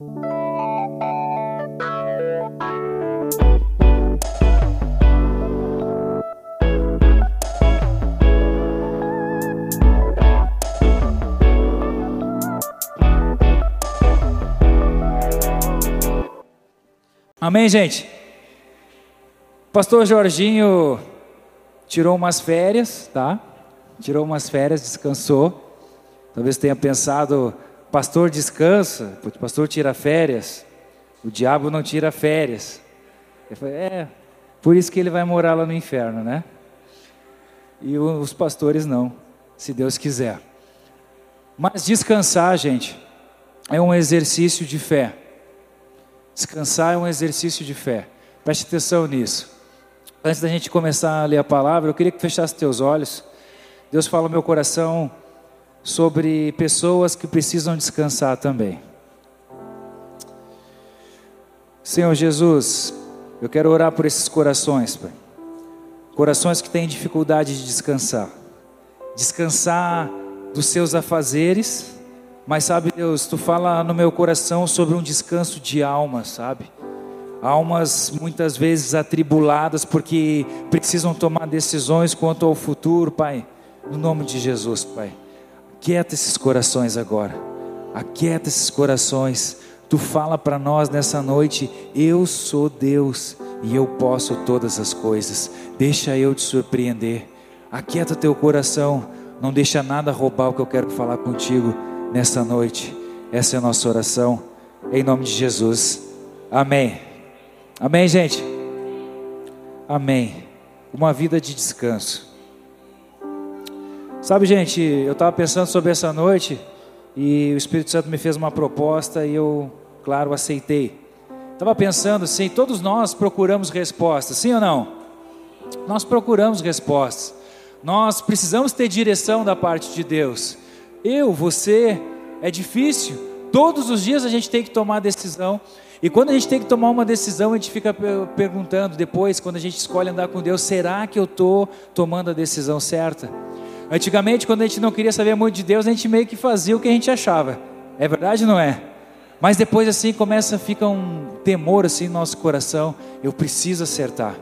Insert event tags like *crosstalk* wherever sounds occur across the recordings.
Amém, gente? Pastor Jorginho tirou umas férias, tá? Tirou umas férias, descansou. Talvez tenha pensado, pastor descansa, o pastor tira férias. O diabo não tira férias. Eu falei, é, por isso que ele vai morar lá no inferno, né? E os pastores não, se Deus quiser. Mas descansar, gente, é um exercício de fé. Descansar é um exercício de fé. Preste atenção nisso. Antes da gente começar a ler a palavra, eu queria que fechasse teus olhos. Deus fala no meu coração sobre pessoas que precisam descansar também. Senhor Jesus, eu quero orar por esses corações, Pai. Corações que têm dificuldade de descansar. Descansar dos seus afazeres, mas sabe, Deus, tu fala no meu coração sobre um descanso de alma, sabe? Almas muitas vezes atribuladas porque precisam tomar decisões quanto ao futuro, Pai. No nome de Jesus, Pai. Aquieta esses corações agora. Aquieta esses corações. Tu fala para nós nessa noite: Eu sou Deus e eu posso todas as coisas. Deixa eu te surpreender. Aquieta teu coração. Não deixa nada roubar o que eu quero falar contigo nessa noite. Essa é a nossa oração, em nome de Jesus. Amém. Amém, gente? Amém. Uma vida de descanso. Sabe, gente, eu estava pensando sobre essa noite e o Espírito Santo me fez uma proposta e eu, claro, aceitei. Estava pensando assim: todos nós procuramos respostas, sim ou não? Nós procuramos respostas. Nós precisamos ter direção da parte de Deus. Eu, você, é difícil. Todos os dias a gente tem que tomar decisão. E quando a gente tem que tomar uma decisão, a gente fica perguntando depois, quando a gente escolhe andar com Deus, será que eu estou tomando a decisão certa? Antigamente, quando a gente não queria saber muito de Deus, a gente meio que fazia o que a gente achava. É verdade ou não é? Mas depois assim começa, fica um temor assim no nosso coração. Eu preciso acertar.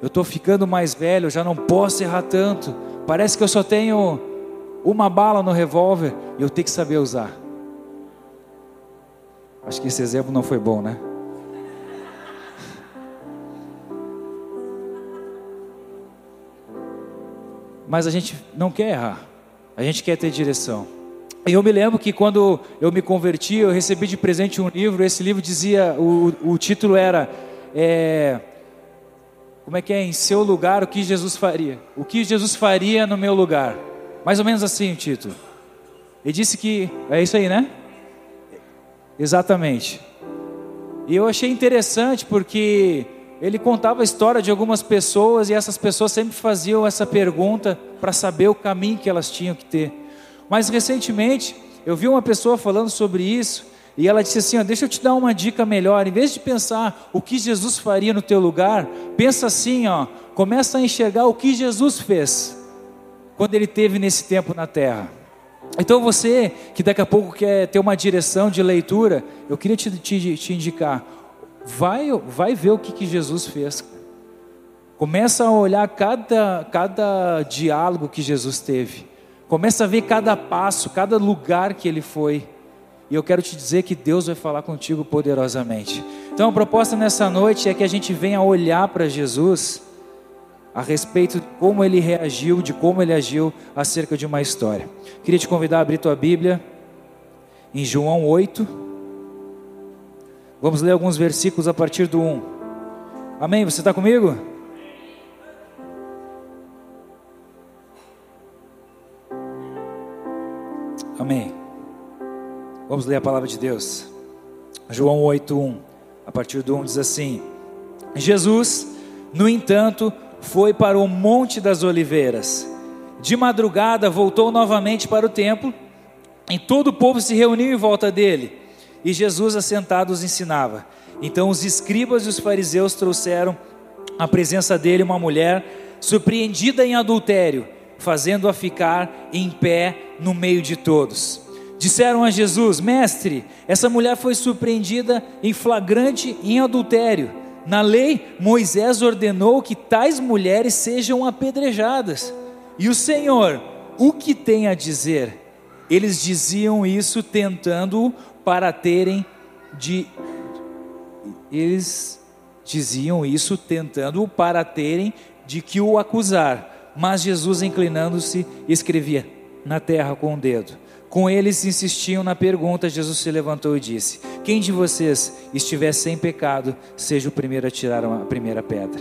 Eu estou ficando mais velho, eu já não posso errar tanto. Parece que eu só tenho uma bala no revólver e eu tenho que saber usar. Acho que esse exemplo não foi bom, né? Mas a gente não quer errar, a gente quer ter direção. E eu me lembro que quando eu me converti, eu recebi de presente um livro. Esse livro dizia, o, o título era é, como é que é? Em seu lugar, o que Jesus faria? O que Jesus faria no meu lugar? Mais ou menos assim o título. Ele disse que. É isso aí, né? Exatamente. E eu achei interessante porque ele contava a história de algumas pessoas e essas pessoas sempre faziam essa pergunta para saber o caminho que elas tinham que ter. Mas recentemente eu vi uma pessoa falando sobre isso e ela disse assim: ó, Deixa eu te dar uma dica melhor. Em vez de pensar o que Jesus faria no teu lugar, pensa assim: ó, começa a enxergar o que Jesus fez quando ele teve nesse tempo na terra. Então você que daqui a pouco quer ter uma direção de leitura, eu queria te, te, te indicar, vai, vai ver o que, que Jesus fez. Começa a olhar cada, cada diálogo que Jesus teve. Começa a ver cada passo, cada lugar que ele foi. E eu quero te dizer que Deus vai falar contigo poderosamente. Então a proposta nessa noite é que a gente venha olhar para Jesus a respeito de como ele reagiu, de como ele agiu acerca de uma história. Queria te convidar a abrir tua Bíblia em João 8. Vamos ler alguns versículos a partir do 1. Amém? Você está comigo? Amém. Vamos ler a palavra de Deus. João 8, 1. A partir do 1 diz assim: Jesus, no entanto, foi para o Monte das Oliveiras. De madrugada voltou novamente para o templo, e todo o povo se reuniu em volta dele, e Jesus assentado os ensinava. Então os escribas e os fariseus trouxeram à presença dele uma mulher surpreendida em adultério, fazendo-a ficar em pé no meio de todos. disseram a Jesus: Mestre, essa mulher foi surpreendida em flagrante em adultério. Na lei, Moisés ordenou que tais mulheres sejam apedrejadas. E o Senhor, o que tem a dizer? Eles diziam isso tentando para terem de eles diziam isso tentando para terem de que o acusar. Mas Jesus inclinando-se escrevia na terra com o dedo. Com eles insistiam na pergunta, Jesus se levantou e disse: Quem de vocês estiver sem pecado, seja o primeiro a tirar a primeira pedra.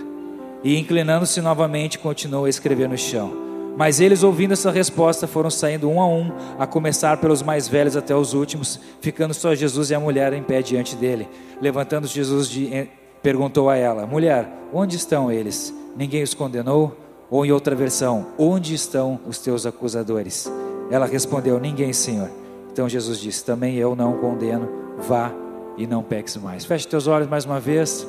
E inclinando-se novamente, continuou a escrever no chão. Mas eles, ouvindo essa resposta, foram saindo um a um, a começar pelos mais velhos até os últimos, ficando só Jesus e a mulher em pé diante dele. Levantando Jesus, de, perguntou a ela: Mulher, onde estão eles? Ninguém os condenou? Ou em outra versão, onde estão os teus acusadores? Ela respondeu: Ninguém, Senhor. Então Jesus disse: Também eu não condeno, vá e não peques mais. Feche teus olhos mais uma vez.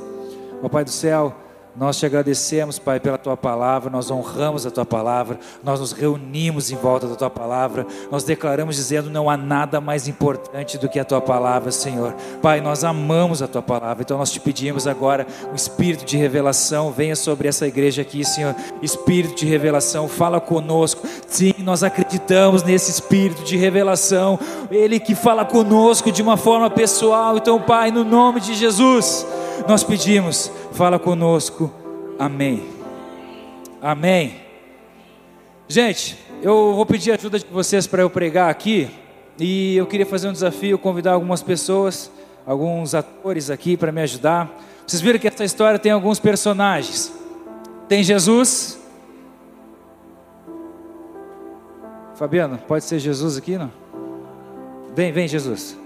Ó Pai do céu, nós te agradecemos, Pai, pela tua palavra, nós honramos a tua palavra, nós nos reunimos em volta da tua palavra, nós declaramos dizendo: não há nada mais importante do que a tua palavra, Senhor. Pai, nós amamos a tua palavra, então nós te pedimos agora um espírito de revelação, venha sobre essa igreja aqui, Senhor. Espírito de revelação, fala conosco. Sim, nós acreditamos nesse espírito de revelação, ele que fala conosco de uma forma pessoal. Então, Pai, no nome de Jesus nós pedimos, fala conosco. Amém. Amém. Gente, eu vou pedir ajuda de vocês para eu pregar aqui. E eu queria fazer um desafio, convidar algumas pessoas, alguns atores aqui para me ajudar. Vocês viram que essa história tem alguns personagens. Tem Jesus. Fabiano, pode ser Jesus aqui, não? Vem, vem, Jesus.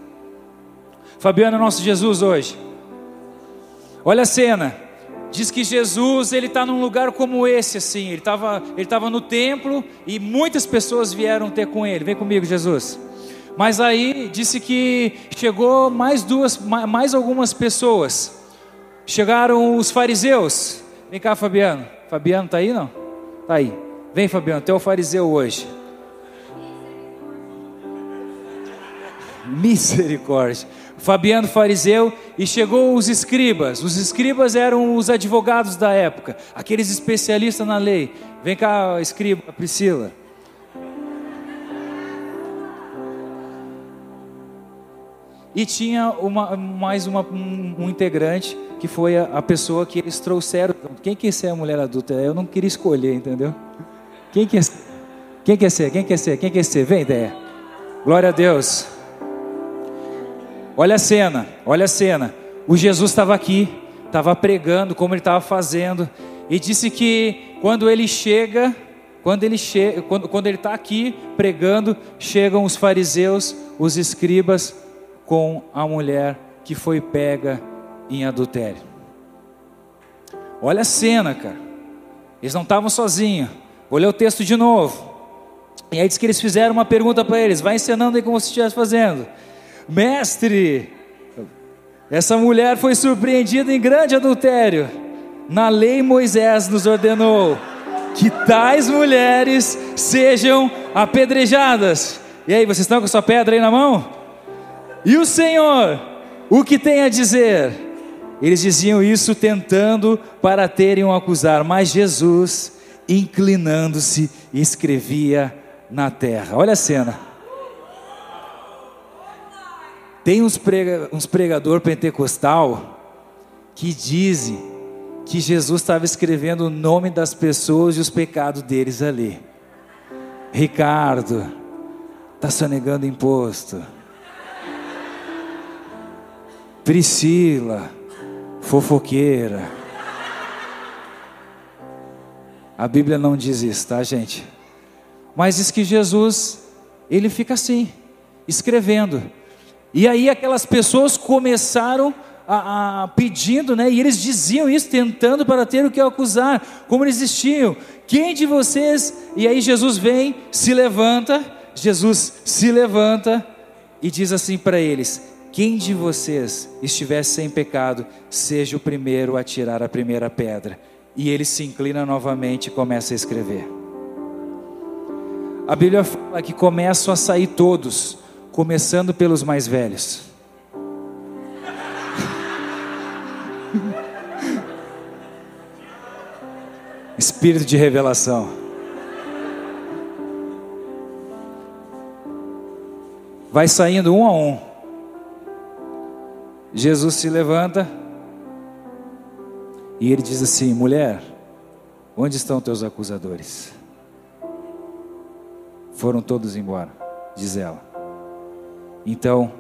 Fabiano é nosso Jesus hoje. Olha a cena. Diz que Jesus ele está num lugar como esse assim. Ele estava ele tava no templo e muitas pessoas vieram ter com ele. Vem comigo, Jesus. Mas aí disse que chegou mais duas, mais algumas pessoas. Chegaram os fariseus. Vem cá, Fabiano. Fabiano está aí não? Tá aí. Vem, Fabiano. Tu é o fariseu hoje. Misericórdia. Fabiano fariseu e chegou os escribas. Os escribas eram os advogados da época, aqueles especialistas na lei. Vem cá, escriba, Priscila. E tinha uma, mais uma, um, um, integrante que foi a, a, pessoa que eles trouxeram. Quem quer ser a mulher adulta? Eu não queria escolher, entendeu? Quem quer, quem quer ser? Quem quer ser? Quem quer ser? Vem, ideia. Glória a Deus. Olha a cena, olha a cena. O Jesus estava aqui, estava pregando como ele estava fazendo, e disse que quando ele chega, quando ele chega, quando, quando ele está aqui pregando, chegam os fariseus, os escribas, com a mulher que foi pega em adultério. Olha a cena, cara. Eles não estavam sozinhos. Vou ler o texto de novo. E aí diz que eles fizeram uma pergunta para eles: vai ensinando aí como você estivesse fazendo. Mestre, essa mulher foi surpreendida em grande adultério. Na lei, Moisés nos ordenou que tais mulheres sejam apedrejadas. E aí, vocês estão com sua pedra aí na mão? E o Senhor, o que tem a dizer? Eles diziam isso tentando para terem um acusar, mas Jesus, inclinando-se, escrevia na terra. Olha a cena. Tem uns, prega, uns pregador pentecostal que dizem que Jesus estava escrevendo o nome das pessoas e os pecados deles ali. Ricardo, está sonegando imposto. Priscila, fofoqueira. A Bíblia não diz isso, tá, gente? Mas diz que Jesus, ele fica assim, escrevendo. E aí aquelas pessoas começaram a, a, pedindo, né? E eles diziam isso, tentando para ter o que acusar, como eles existiam. Quem de vocês? E aí Jesus vem, se levanta, Jesus se levanta e diz assim para eles: Quem de vocês estivesse sem pecado, seja o primeiro a tirar a primeira pedra. E ele se inclina novamente e começa a escrever. A Bíblia fala que começam a sair todos começando pelos mais velhos. *laughs* Espírito de revelação. Vai saindo um a um. Jesus se levanta e ele diz assim: mulher, onde estão teus acusadores? Foram todos embora, diz ela. Então,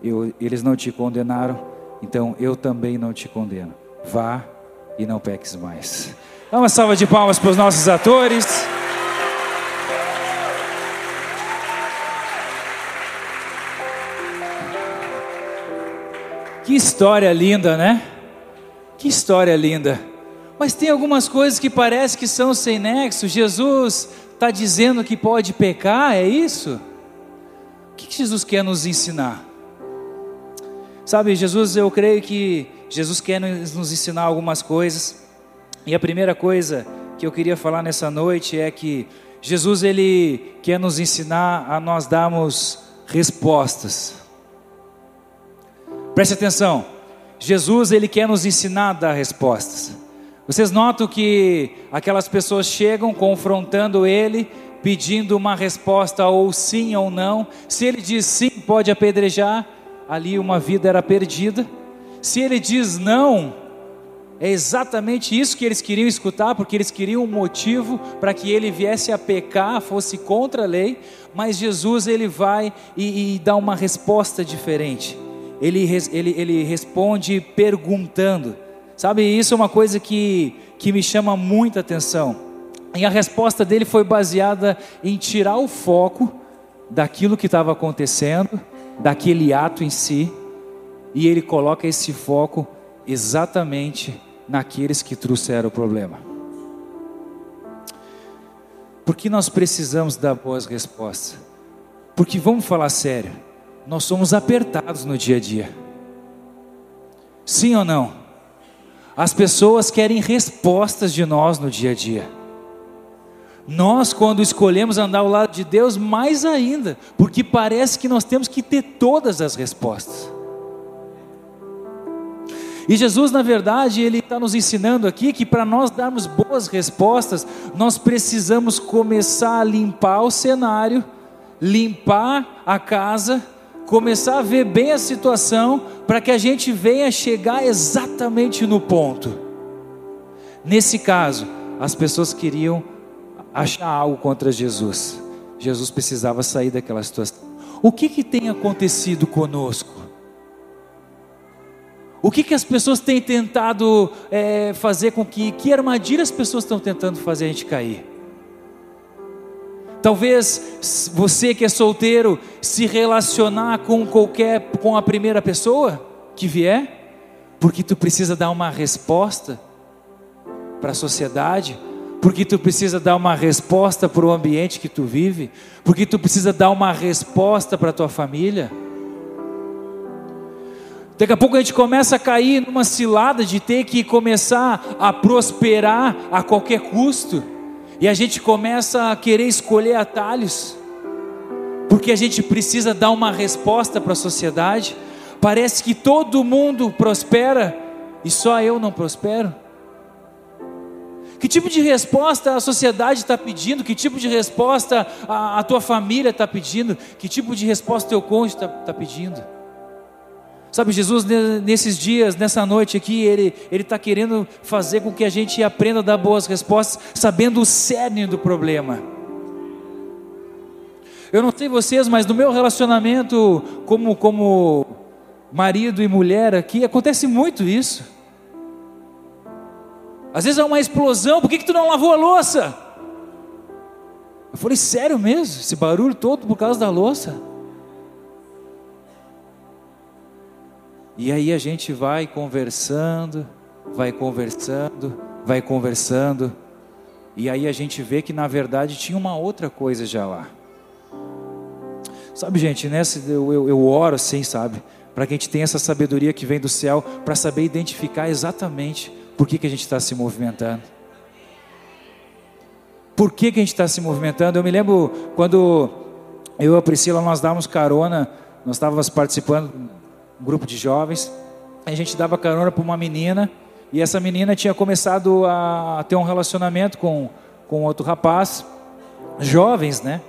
eu, eles não te condenaram, então eu também não te condeno. Vá e não peques mais. Dá uma salva de palmas para os nossos atores. Que história linda, né? Que história linda. Mas tem algumas coisas que parece que são sem nexo. Jesus está dizendo que pode pecar, é isso? Que Jesus quer nos ensinar? Sabe, Jesus, eu creio que Jesus quer nos ensinar algumas coisas. E a primeira coisa que eu queria falar nessa noite é que Jesus ele quer nos ensinar a nós darmos respostas. Preste atenção. Jesus ele quer nos ensinar a dar respostas. Vocês notam que aquelas pessoas chegam confrontando ele, pedindo uma resposta ou sim ou não. Se ele diz sim, pode apedrejar, ali uma vida era perdida. Se ele diz não, é exatamente isso que eles queriam escutar, porque eles queriam um motivo para que ele viesse a pecar, fosse contra a lei, mas Jesus ele vai e, e dá uma resposta diferente. Ele, ele, ele responde perguntando. Sabe, isso é uma coisa que, que me chama muita atenção. E a resposta dele foi baseada em tirar o foco daquilo que estava acontecendo, daquele ato em si, e ele coloca esse foco exatamente naqueles que trouxeram o problema. Por que nós precisamos dar boas respostas? Porque vamos falar sério, nós somos apertados no dia a dia. Sim ou não? As pessoas querem respostas de nós no dia a dia. Nós, quando escolhemos andar ao lado de Deus, mais ainda, porque parece que nós temos que ter todas as respostas. E Jesus, na verdade, ele está nos ensinando aqui que para nós darmos boas respostas, nós precisamos começar a limpar o cenário, limpar a casa, começar a ver bem a situação, para que a gente venha chegar exatamente no ponto. Nesse caso, as pessoas queriam achar algo contra Jesus. Jesus precisava sair daquela situação. O que, que tem acontecido conosco? O que, que as pessoas têm tentado é, fazer com que, que armadilha as pessoas estão tentando fazer a gente cair? Talvez você que é solteiro se relacionar com qualquer, com a primeira pessoa que vier, porque tu precisa dar uma resposta para a sociedade, porque tu precisa dar uma resposta para o ambiente que tu vive, porque tu precisa dar uma resposta para a tua família. Daqui a pouco a gente começa a cair numa cilada de ter que começar a prosperar a qualquer custo, e a gente começa a querer escolher atalhos, porque a gente precisa dar uma resposta para a sociedade. Parece que todo mundo prospera e só eu não prospero. Que tipo de resposta a sociedade está pedindo? Que tipo de resposta a, a tua família está pedindo? Que tipo de resposta teu cônjuge está tá pedindo? Sabe, Jesus, nesses dias, nessa noite aqui, Ele está querendo fazer com que a gente aprenda a dar boas respostas, sabendo o cerne do problema. Eu não sei vocês, mas no meu relacionamento como, como marido e mulher aqui, acontece muito isso. Às vezes é uma explosão, por que, que tu não lavou a louça? Eu falei, sério mesmo? Esse barulho todo por causa da louça? E aí a gente vai conversando, vai conversando, vai conversando, e aí a gente vê que na verdade tinha uma outra coisa já lá. Sabe, gente, nessa eu, eu, eu oro assim, sabe? Para que a gente tenha essa sabedoria que vem do céu, para saber identificar exatamente por que, que a gente está se movimentando. Por que, que a gente está se movimentando? Eu me lembro quando eu e a Priscila nós dávamos carona nós estávamos participando de um grupo de jovens, a gente dava carona para uma menina, e essa menina tinha começado a ter um relacionamento com, com outro rapaz, jovens, né?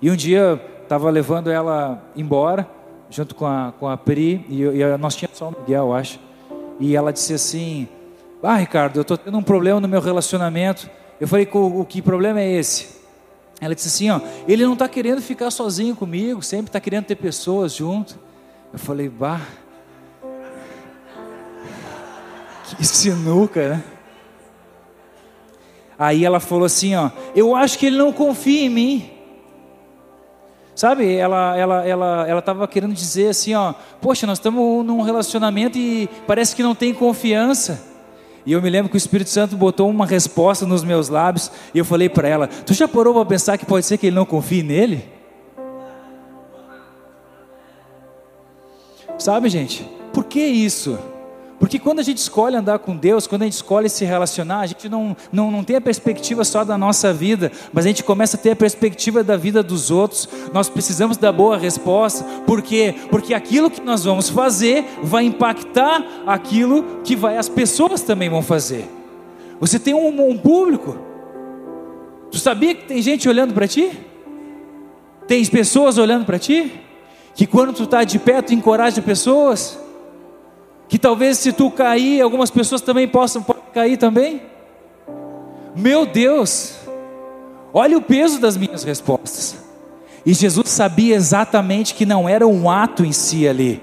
E um dia estava levando ela embora, junto com a, com a Pri, e, e nós tínhamos só o Miguel, acho. E ela disse assim: Ah, Ricardo, eu estou tendo um problema no meu relacionamento. Eu falei: O, o que problema é esse? Ela disse assim: ó, ele não está querendo ficar sozinho comigo, sempre está querendo ter pessoas junto. Eu falei: bah, que *laughs* sinuca, né? Aí ela falou assim: ó, eu acho que ele não confia em mim. Sabe, ela ela ela ela estava querendo dizer assim, ó, poxa, nós estamos num relacionamento e parece que não tem confiança. E eu me lembro que o Espírito Santo botou uma resposta nos meus lábios e eu falei para ela: Tu já parou para pensar que pode ser que ele não confie nele? Sabe, gente, por que isso? Porque quando a gente escolhe andar com Deus, quando a gente escolhe se relacionar, a gente não, não, não tem a perspectiva só da nossa vida, mas a gente começa a ter a perspectiva da vida dos outros. Nós precisamos da boa resposta, por quê? Porque aquilo que nós vamos fazer vai impactar aquilo que vai, as pessoas também vão fazer. Você tem um, um público. Tu sabia que tem gente olhando para ti? Tem pessoas olhando para ti? Que quando tu está de pé, tu encoraja pessoas? Que talvez se tu cair, algumas pessoas também possam cair também? Meu Deus, olha o peso das minhas respostas. E Jesus sabia exatamente que não era um ato em si ali,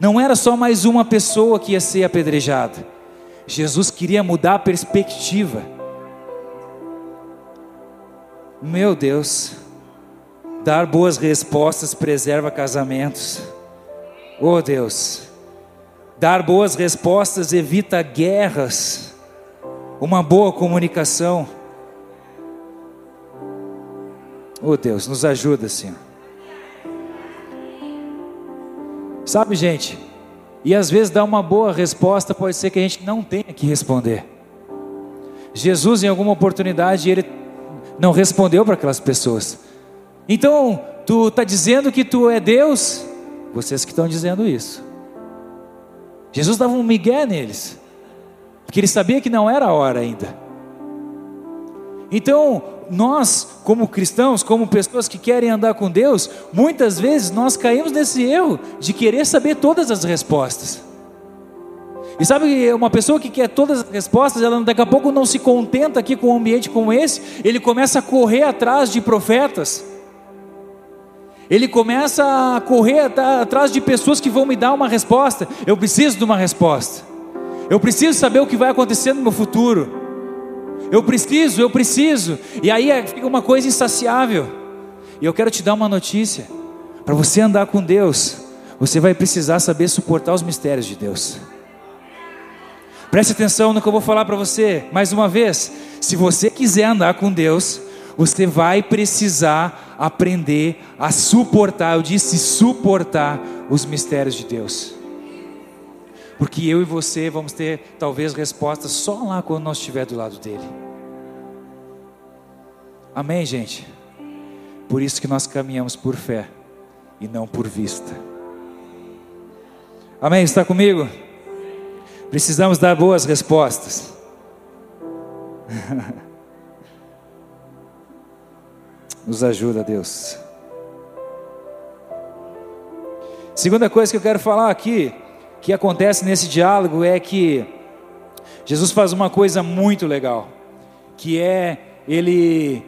não era só mais uma pessoa que ia ser apedrejada. Jesus queria mudar a perspectiva. Meu Deus, dar boas respostas preserva casamentos. Oh Deus. Dar boas respostas evita guerras. Uma boa comunicação. Oh Deus, nos ajuda, Senhor. Sabe, gente, e às vezes dar uma boa resposta pode ser que a gente não tenha que responder. Jesus, em alguma oportunidade, ele não respondeu para aquelas pessoas. Então, tu está dizendo que tu é Deus? Vocês que estão dizendo isso. Jesus dava um migué neles, porque ele sabia que não era a hora ainda. Então, nós, como cristãos, como pessoas que querem andar com Deus, muitas vezes nós caímos nesse erro de querer saber todas as respostas. E sabe, uma pessoa que quer todas as respostas, ela daqui a pouco não se contenta aqui com um ambiente como esse, ele começa a correr atrás de profetas ele começa a correr atrás de pessoas que vão me dar uma resposta. Eu preciso de uma resposta. Eu preciso saber o que vai acontecer no meu futuro. Eu preciso, eu preciso. E aí é, fica uma coisa insaciável. E eu quero te dar uma notícia. Para você andar com Deus, você vai precisar saber suportar os mistérios de Deus. Preste atenção no que eu vou falar para você. Mais uma vez, se você quiser andar com Deus, você vai precisar aprender a suportar, eu disse suportar os mistérios de Deus. Porque eu e você vamos ter talvez respostas só lá quando nós estiver do lado dele. Amém, gente? Por isso que nós caminhamos por fé e não por vista. Amém? Está comigo? Precisamos dar boas respostas. *laughs* Nos ajuda, Deus. Segunda coisa que eu quero falar aqui, que acontece nesse diálogo, é que Jesus faz uma coisa muito legal, que é ele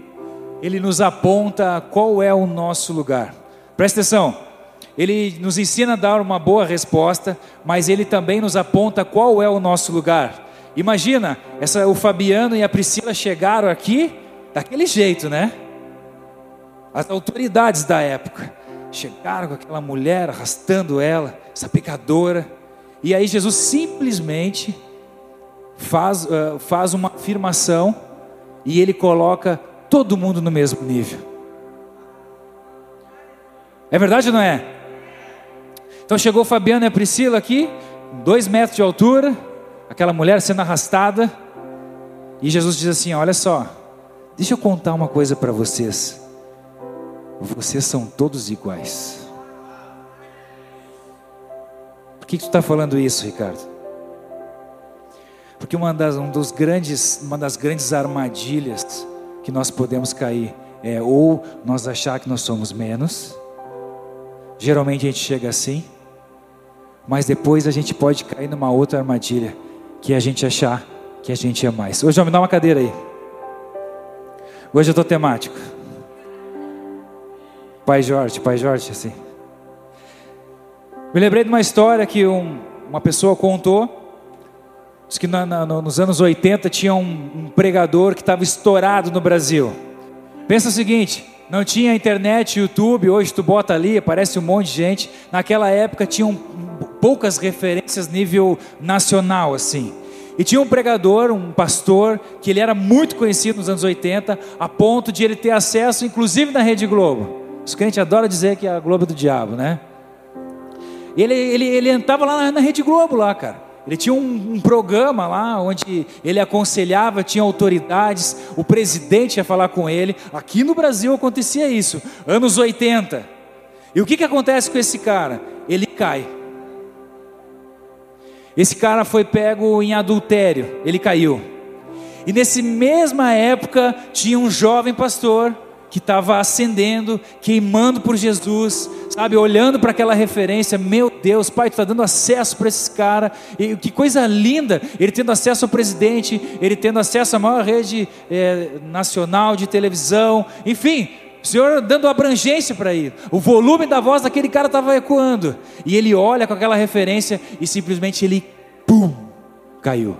ele nos aponta qual é o nosso lugar. Presta atenção. Ele nos ensina a dar uma boa resposta, mas ele também nos aponta qual é o nosso lugar. Imagina, essa, o Fabiano e a Priscila chegaram aqui daquele jeito, né? As autoridades da época chegaram com aquela mulher arrastando ela, essa pecadora, e aí Jesus simplesmente faz, uh, faz uma afirmação e ele coloca todo mundo no mesmo nível. É verdade ou não é? Então chegou Fabiano e a Priscila aqui, dois metros de altura, aquela mulher sendo arrastada, e Jesus diz assim: Olha só, deixa eu contar uma coisa para vocês vocês são todos iguais. que, que tu está falando isso, Ricardo? Porque uma das, um dos grandes, uma das grandes armadilhas que nós podemos cair é ou nós achar que nós somos menos, geralmente a gente chega assim, mas depois a gente pode cair numa outra armadilha, que é a gente achar que a gente é mais. Hoje, me dá uma cadeira aí. Hoje eu estou temático. Pai Jorge, Pai Jorge, assim. Me lembrei de uma história que um, uma pessoa contou. Diz que na, na, nos anos 80 tinha um, um pregador que estava estourado no Brasil. Pensa o seguinte: não tinha internet, YouTube, hoje tu bota ali, aparece um monte de gente. Naquela época tinham poucas referências nível nacional, assim. E tinha um pregador, um pastor, que ele era muito conhecido nos anos 80, a ponto de ele ter acesso, inclusive na Rede Globo. Os crentes adoram dizer que é a Globo do diabo, né? Ele, ele, ele entrava lá na, Rede Globo, lá, cara. Ele tinha um, um, programa lá onde ele aconselhava, tinha autoridades, o presidente ia falar com ele. Aqui no Brasil acontecia isso, anos 80. E o que, que acontece com esse cara? Ele cai. Esse cara foi pego em adultério, ele caiu. E nessa mesma época tinha um jovem pastor que estava ascendendo, queimando por Jesus, sabe, olhando para aquela referência, meu Deus, Pai, tu está dando acesso para esse cara, e que coisa linda, ele tendo acesso ao presidente, ele tendo acesso à maior rede é, nacional de televisão, enfim, o Senhor dando abrangência para ele, o volume da voz daquele cara estava ecoando, e ele olha com aquela referência e simplesmente ele, pum, caiu.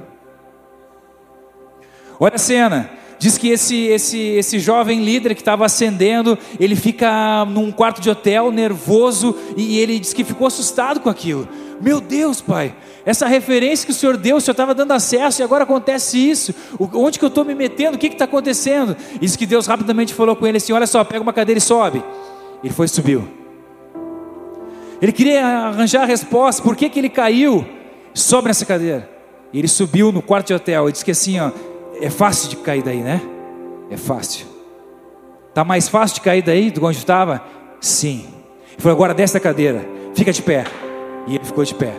Olha a cena, Diz que esse, esse, esse jovem líder que estava ascendendo, ele fica num quarto de hotel nervoso e ele diz que ficou assustado com aquilo. Meu Deus, pai, essa referência que o Senhor deu, o Senhor estava dando acesso e agora acontece isso. Onde que eu estou me metendo? O que está acontecendo? Diz que Deus rapidamente falou com ele assim: Olha só, pega uma cadeira e sobe. Ele foi e subiu. Ele queria arranjar a resposta, por que, que ele caiu? Sobe nessa cadeira. Ele subiu no quarto de hotel e disse que assim, ó, é fácil de cair daí, né? É fácil. Tá mais fácil de cair daí do onde estava? Sim. Ele falou: agora desce da cadeira, fica de pé. E ele ficou de pé.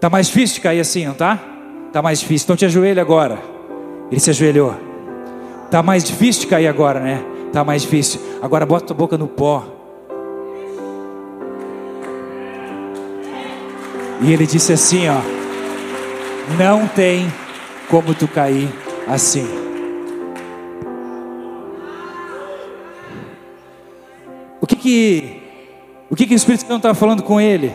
Tá mais difícil de cair assim, não tá? Tá mais difícil. Então te ajoelha agora. Ele se ajoelhou. Tá mais difícil de cair agora, né? Tá mais difícil. Agora bota a boca no pó. E ele disse assim, ó: Não tem como tu cair assim. O que que o que que o Espírito Santo estava falando com ele?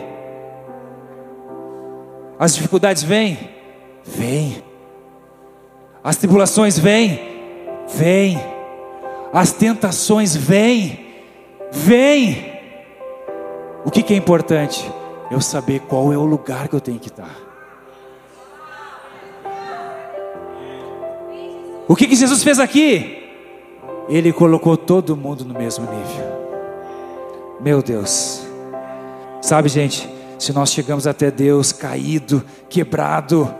As dificuldades vêm, vêm. As tribulações vêm, vêm. As tentações vêm, vêm. O que que é importante? Eu saber qual é o lugar que eu tenho que estar. O que, que Jesus fez aqui? Ele colocou todo mundo no mesmo nível. Meu Deus. Sabe, gente, se nós chegamos até Deus caído, quebrado,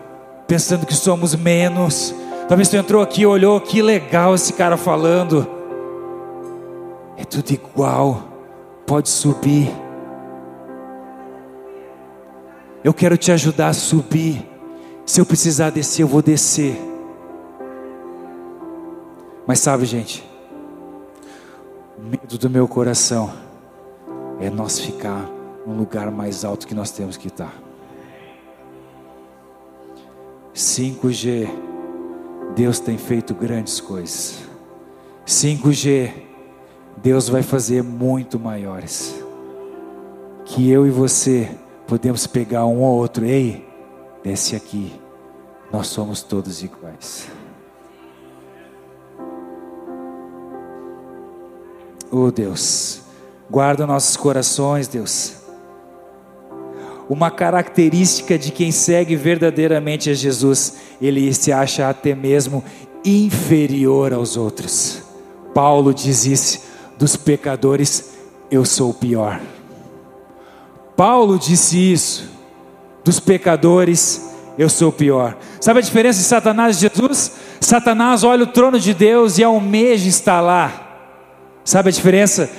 pensando que somos menos, talvez tu entrou aqui e olhou, que legal esse cara falando. É tudo igual, pode subir. Eu quero te ajudar a subir. Se eu precisar descer, eu vou descer. Mas sabe, gente, o medo do meu coração é nós ficar no lugar mais alto que nós temos que estar. 5G, Deus tem feito grandes coisas. 5G, Deus vai fazer muito maiores. Que eu e você podemos pegar um ou outro, ei, desce aqui, nós somos todos iguais. Oh Deus, guarda nossos corações, Deus. Uma característica de quem segue verdadeiramente a Jesus, ele se acha até mesmo inferior aos outros. Paulo diz isso dos pecadores, eu sou o pior. Paulo disse isso dos pecadores, eu sou o pior. Sabe a diferença de Satanás e Jesus? Satanás olha o trono de Deus e almeja estar lá. Sabe a diferença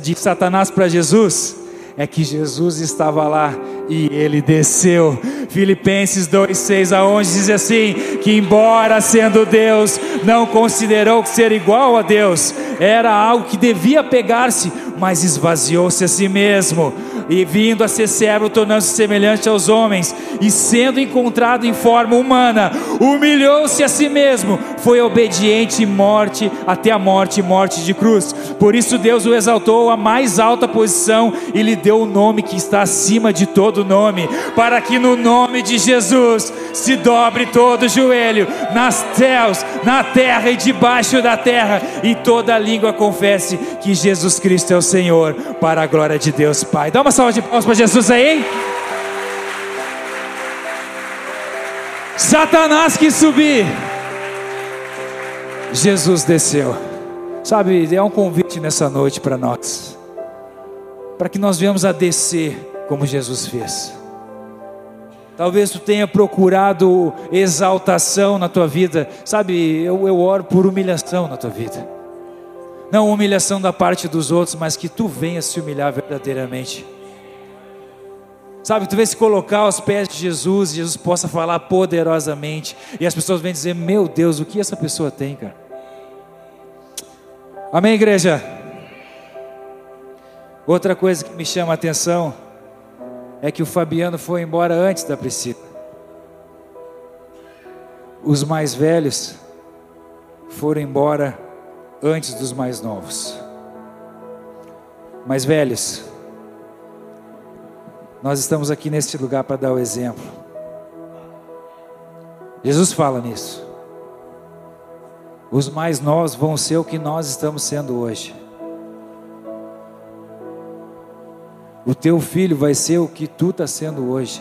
de Satanás para Jesus? É que Jesus estava lá e ele desceu. Filipenses 2, 6 a 11 diz assim: que embora sendo Deus, não considerou que ser igual a Deus era algo que devia pegar-se, mas esvaziou-se a si mesmo e vindo a ser servo, tornando-se semelhante aos homens, e sendo encontrado em forma humana, humilhou-se a si mesmo, foi obediente morte até a morte morte de cruz. Por isso Deus o exaltou à mais alta posição e lhe deu o nome que está acima de todo nome, para que no nome de Jesus se dobre todo joelho nas céus, na terra e debaixo da terra, e toda língua confesse que Jesus Cristo é o Senhor, para a glória de Deus Pai. Dá uma salva de palmas para Jesus aí. Satanás que subir, Jesus desceu. Sabe, é um convite nessa noite para nós, para que nós venhamos a descer como Jesus fez. Talvez tu tenha procurado exaltação na tua vida, sabe? Eu, eu oro por humilhação na tua vida, não humilhação da parte dos outros, mas que tu venhas se humilhar verdadeiramente. Sabe, tu vê se colocar aos pés de Jesus, Jesus possa falar poderosamente, e as pessoas vêm dizer: Meu Deus, o que essa pessoa tem, cara? Amém, igreja? Outra coisa que me chama a atenção é que o Fabiano foi embora antes da Priscila. Os mais velhos foram embora antes dos mais novos. Mais velhos, nós estamos aqui neste lugar para dar o exemplo. Jesus fala nisso. Os mais novos vão ser o que nós estamos sendo hoje. O teu filho vai ser o que tu está sendo hoje.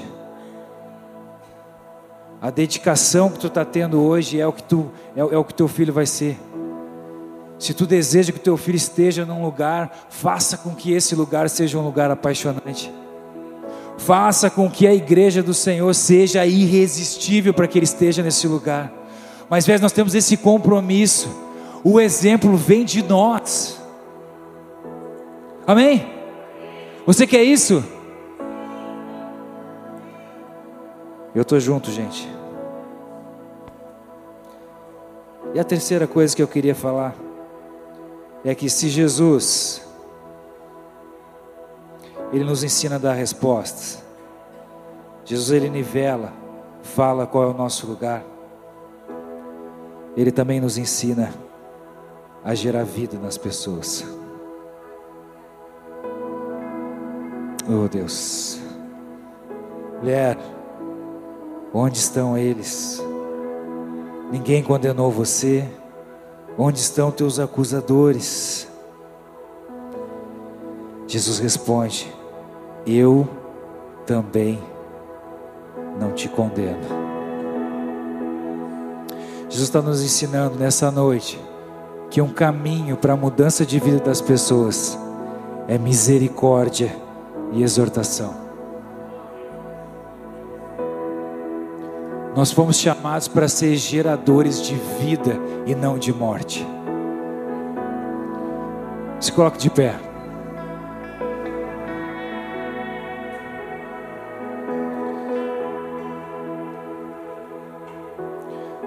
A dedicação que tu está tendo hoje é o que tu é, é o que teu filho vai ser. Se tu deseja que teu filho esteja num lugar, faça com que esse lugar seja um lugar apaixonante. Faça com que a igreja do Senhor seja irresistível para que ele esteja nesse lugar. Mas, vezes nós temos esse compromisso. O exemplo vem de nós. Amém? Você quer isso? Eu estou junto, gente. E a terceira coisa que eu queria falar é que se Jesus ele nos ensina a dar respostas. Jesus ele nivela, fala qual é o nosso lugar. Ele também nos ensina a gerar vida nas pessoas. Oh Deus, mulher, onde estão eles? Ninguém condenou você. Onde estão teus acusadores? Jesus responde: eu também não te condeno. Jesus está nos ensinando nessa noite que um caminho para a mudança de vida das pessoas é misericórdia e exortação. Nós fomos chamados para ser geradores de vida e não de morte. Se coloque de pé.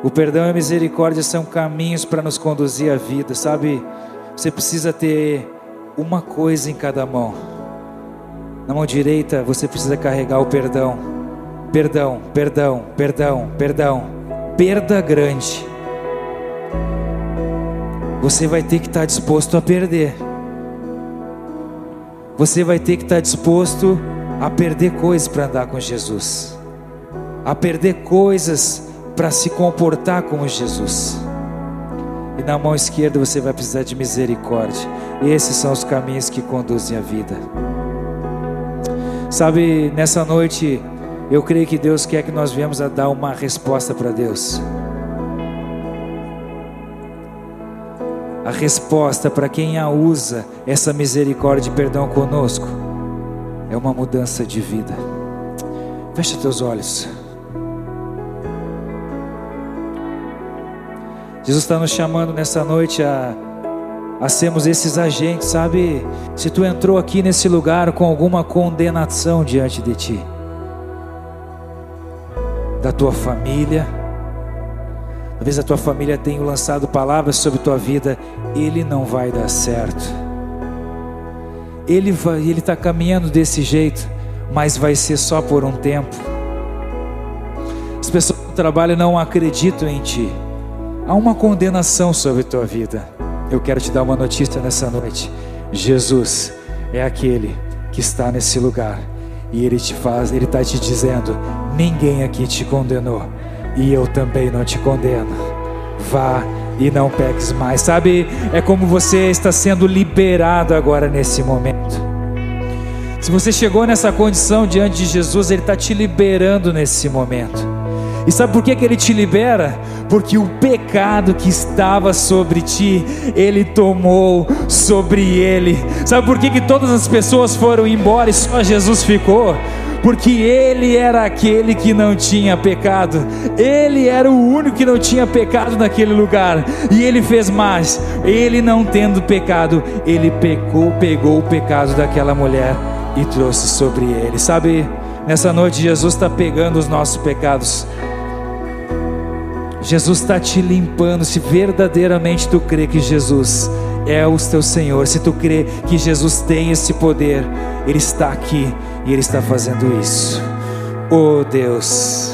O perdão e a misericórdia são caminhos para nos conduzir à vida, sabe? Você precisa ter uma coisa em cada mão. Na mão direita você precisa carregar o perdão. Perdão, perdão, perdão, perdão. Perda grande. Você vai ter que estar disposto a perder. Você vai ter que estar disposto a perder coisas para andar com Jesus. A perder coisas para se comportar como Jesus. E na mão esquerda você vai precisar de misericórdia. E esses são os caminhos que conduzem a vida. Sabe, nessa noite, eu creio que Deus quer que nós venhamos a dar uma resposta para Deus. A resposta para quem a usa, essa misericórdia e perdão conosco, é uma mudança de vida. Fecha teus olhos. Jesus está nos chamando nessa noite a, a sermos esses agentes, sabe? Se tu entrou aqui nesse lugar com alguma condenação diante de ti, da tua família. Talvez a tua família tenha lançado palavras sobre tua vida, ele não vai dar certo. Ele vai, ele está caminhando desse jeito, mas vai ser só por um tempo. As pessoas do trabalho não acreditam em ti. Há uma condenação sobre tua vida. Eu quero te dar uma notícia nessa noite. Jesus é aquele que está nesse lugar e ele te faz, ele está te dizendo: ninguém aqui te condenou e eu também não te condeno. Vá e não peques mais. Sabe, é como você está sendo liberado agora nesse momento. Se você chegou nessa condição diante de Jesus, Ele está te liberando nesse momento. E sabe por que, que Ele te libera? Porque o pecado que estava sobre ti, Ele tomou sobre Ele. Sabe por que, que todas as pessoas foram embora e só Jesus ficou? porque ele era aquele que não tinha pecado, ele era o único que não tinha pecado naquele lugar, e ele fez mais, ele não tendo pecado, ele pecou, pegou o pecado daquela mulher e trouxe sobre ele. Sabe, nessa noite Jesus está pegando os nossos pecados. Jesus está te limpando, se verdadeiramente tu crê que Jesus é o teu Senhor, se tu crê que Jesus tem esse poder, Ele está aqui e Ele está fazendo isso. Oh Deus,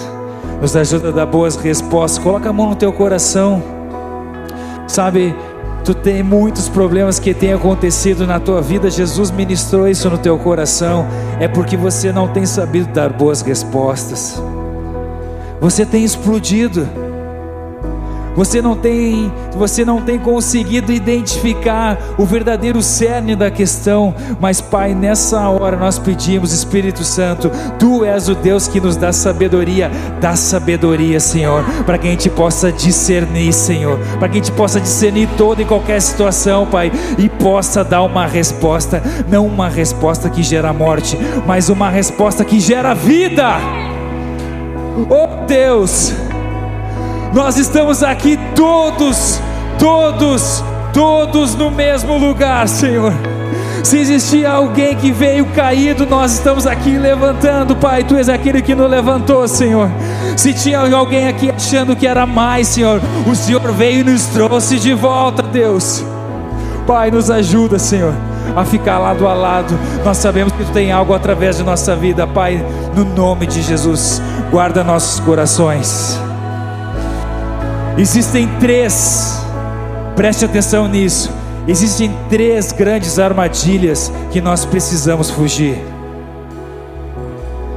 nos ajuda a dar boas respostas. Coloca a mão no teu coração. Sabe, tu tem muitos problemas que têm acontecido na tua vida. Jesus ministrou isso no teu coração. É porque você não tem sabido dar boas respostas. Você tem explodido. Você não tem, você não tem conseguido identificar o verdadeiro cerne da questão, mas Pai, nessa hora nós pedimos, Espírito Santo, tu és o Deus que nos dá sabedoria, dá sabedoria, Senhor, para que a gente possa discernir, Senhor, para que a gente possa discernir toda e qualquer situação, Pai, e possa dar uma resposta, não uma resposta que gera morte, mas uma resposta que gera vida. Oh Deus, nós estamos aqui todos, todos, todos no mesmo lugar, Senhor. Se existia alguém que veio caído, nós estamos aqui levantando, Pai. Tu és aquele que nos levantou, Senhor. Se tinha alguém aqui achando que era mais, Senhor, o Senhor veio e nos trouxe de volta, Deus. Pai, nos ajuda, Senhor, a ficar lado a lado. Nós sabemos que Tu tem algo através de nossa vida, Pai. No nome de Jesus, guarda nossos corações. Existem três, preste atenção nisso. Existem três grandes armadilhas que nós precisamos fugir: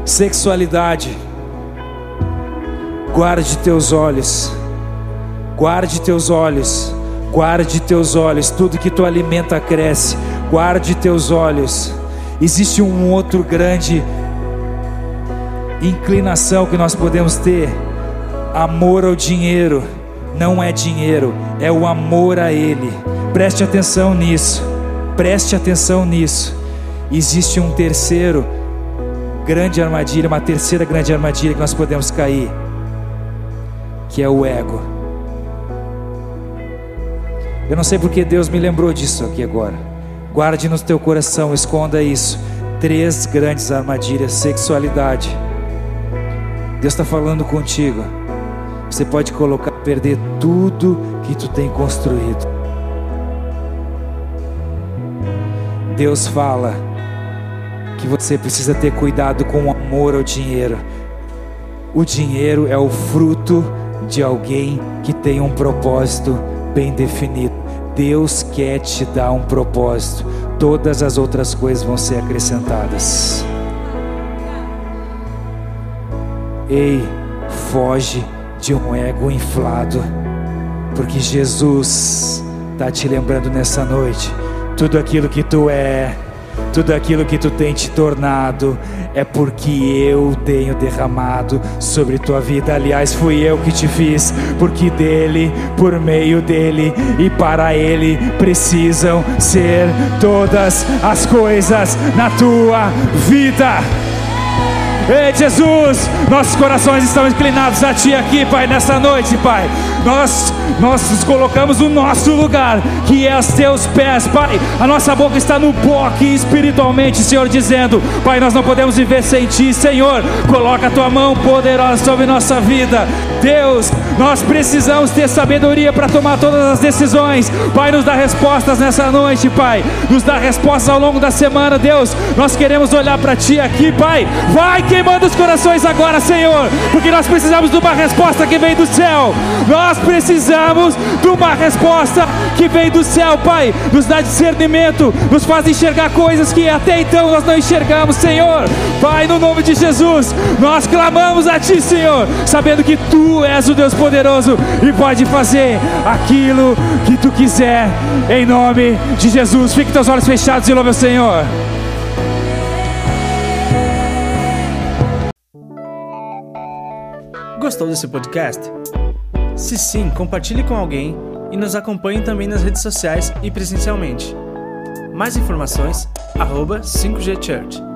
sexualidade, guarde teus olhos, guarde teus olhos, guarde teus olhos, tudo que tu alimenta cresce, guarde teus olhos. Existe um outro grande inclinação que nós podemos ter: amor ao dinheiro não é dinheiro, é o amor a Ele. Preste atenção nisso, preste atenção nisso. Existe um terceiro grande armadilha, uma terceira grande armadilha que nós podemos cair, que é o ego. Eu não sei porque Deus me lembrou disso aqui agora. Guarde no teu coração, esconda isso. Três grandes armadilhas: sexualidade. Deus está falando contigo. Você pode colocar perder tudo que tu tem construído. Deus fala que você precisa ter cuidado com o amor ao dinheiro. O dinheiro é o fruto de alguém que tem um propósito bem definido. Deus quer te dar um propósito. Todas as outras coisas vão ser acrescentadas. Ei, foge de um ego inflado, porque Jesus está te lembrando nessa noite: tudo aquilo que tu é, tudo aquilo que tu tem te tornado, é porque eu tenho derramado sobre tua vida. Aliás, fui eu que te fiz, porque dele, por meio dele e para ele precisam ser todas as coisas na tua vida. Ei, Jesus, nossos corações estão inclinados a Ti aqui, Pai, nessa noite, Pai. Nós, nós nos colocamos no nosso lugar, que é aos Teus pés, Pai. A nossa boca está no pó aqui espiritualmente, Senhor, dizendo: Pai, nós não podemos viver sem Ti, Senhor. Coloca a Tua mão poderosa sobre nossa vida. Deus, nós precisamos ter sabedoria para tomar todas as decisões. Pai, nos dá respostas nessa noite, Pai. Nos dá respostas ao longo da semana, Deus. Nós queremos olhar para Ti aqui, Pai. Vai queimando os corações agora, Senhor, porque nós precisamos de uma resposta que vem do céu. Nós precisamos de uma resposta que vem do céu, Pai. Nos dá discernimento, nos faz enxergar coisas que até então nós não enxergamos, Senhor. Pai, no nome de Jesus, nós clamamos a Ti, Senhor, sabendo que Tu és o Deus poderoso e pode fazer aquilo que Tu quiser, em nome de Jesus. Fique teus olhos fechados e louve o Senhor. Gostou desse podcast? Se sim, compartilhe com alguém e nos acompanhe também nas redes sociais e presencialmente. Mais informações, arroba 5G Church.